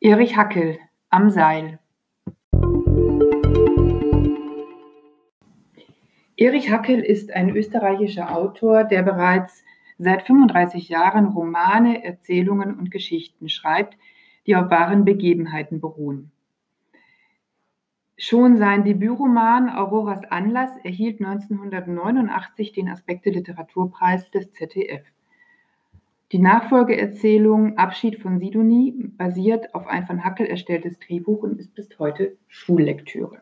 Erich Hackel Am Seil Erich Hackel ist ein österreichischer Autor, der bereits seit 35 Jahren Romane, Erzählungen und Geschichten schreibt, die auf wahren Begebenheiten beruhen. Schon sein Debütroman Auroras Anlass erhielt 1989 den Aspekte Literaturpreis des ZDF. Die Nachfolgeerzählung Abschied von Sidonie basiert auf ein von Hackel erstelltes Drehbuch und ist bis heute Schullektüre.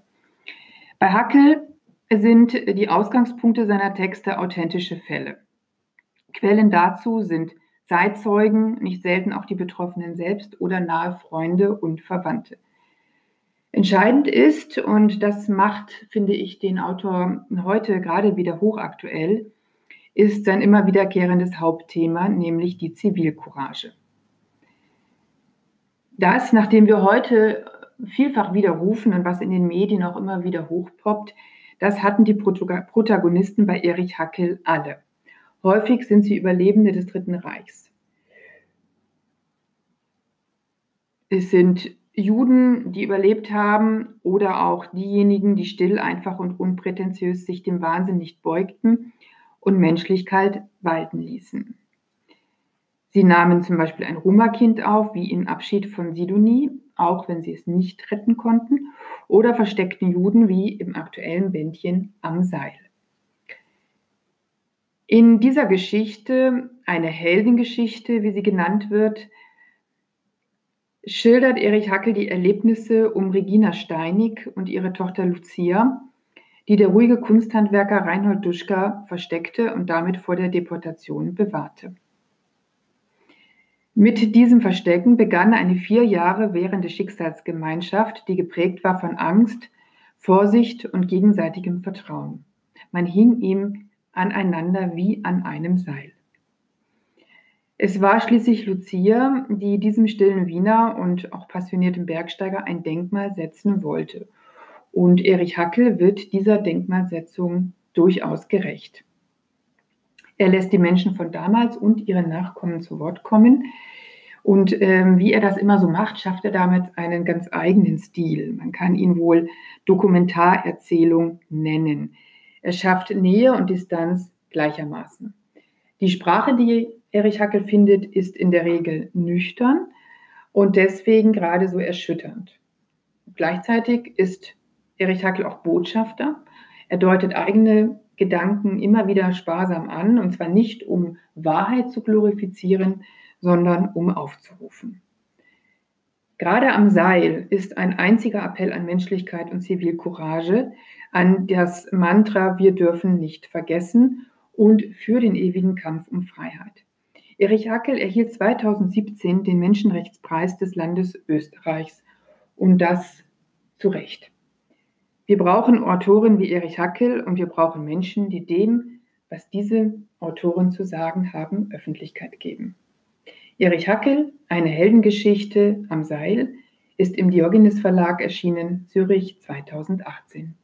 Bei Hackel sind die Ausgangspunkte seiner Texte authentische Fälle. Quellen dazu sind Zeitzeugen, nicht selten auch die Betroffenen selbst oder nahe Freunde und Verwandte. Entscheidend ist, und das macht, finde ich, den Autor heute gerade wieder hochaktuell, ist sein immer wiederkehrendes Hauptthema, nämlich die Zivilcourage. Das, nachdem wir heute vielfach widerrufen und was in den Medien auch immer wieder hochpoppt, das hatten die Protagonisten bei Erich Hackel alle. Häufig sind sie Überlebende des Dritten Reichs. Es sind Juden, die überlebt haben, oder auch diejenigen, die still, einfach und unprätentiös sich dem Wahnsinn nicht beugten und Menschlichkeit walten ließen. Sie nahmen zum Beispiel ein Roma-Kind auf, wie in Abschied von Sidonie, auch wenn sie es nicht retten konnten, oder versteckten Juden, wie im aktuellen Bändchen am Seil. In dieser Geschichte, eine Heldengeschichte, wie sie genannt wird, schildert Erich Hackel die Erlebnisse um Regina Steinig und ihre Tochter Lucia, die der ruhige Kunsthandwerker Reinhold Duschka versteckte und damit vor der Deportation bewahrte. Mit diesem Verstecken begann eine vier Jahre währende Schicksalsgemeinschaft, die geprägt war von Angst, Vorsicht und gegenseitigem Vertrauen. Man hing ihm aneinander wie an einem Seil. Es war schließlich Lucia, die diesem stillen Wiener und auch passionierten Bergsteiger ein Denkmal setzen wollte und Erich Hackel wird dieser Denkmalsetzung durchaus gerecht. Er lässt die Menschen von damals und ihre Nachkommen zu Wort kommen. Und ähm, wie er das immer so macht, schafft er damit einen ganz eigenen Stil. Man kann ihn wohl Dokumentarerzählung nennen. Er schafft Nähe und Distanz gleichermaßen. Die Sprache, die Erich Hackel findet, ist in der Regel nüchtern und deswegen gerade so erschütternd. Gleichzeitig ist Erich Hackel auch Botschafter. Er deutet eigene Gedanken immer wieder sparsam an, und zwar nicht um Wahrheit zu glorifizieren, sondern um aufzurufen. Gerade am Seil ist ein einziger Appell an Menschlichkeit und Zivilcourage, an das Mantra Wir dürfen nicht vergessen und für den ewigen Kampf um Freiheit. Erich Hackel erhielt 2017 den Menschenrechtspreis des Landes Österreichs und das zu Recht. Wir brauchen Autoren wie Erich Hackel und wir brauchen Menschen, die dem, was diese Autoren zu sagen haben, Öffentlichkeit geben. Erich Hackel, eine Heldengeschichte am Seil, ist im Diogenes Verlag erschienen, Zürich 2018.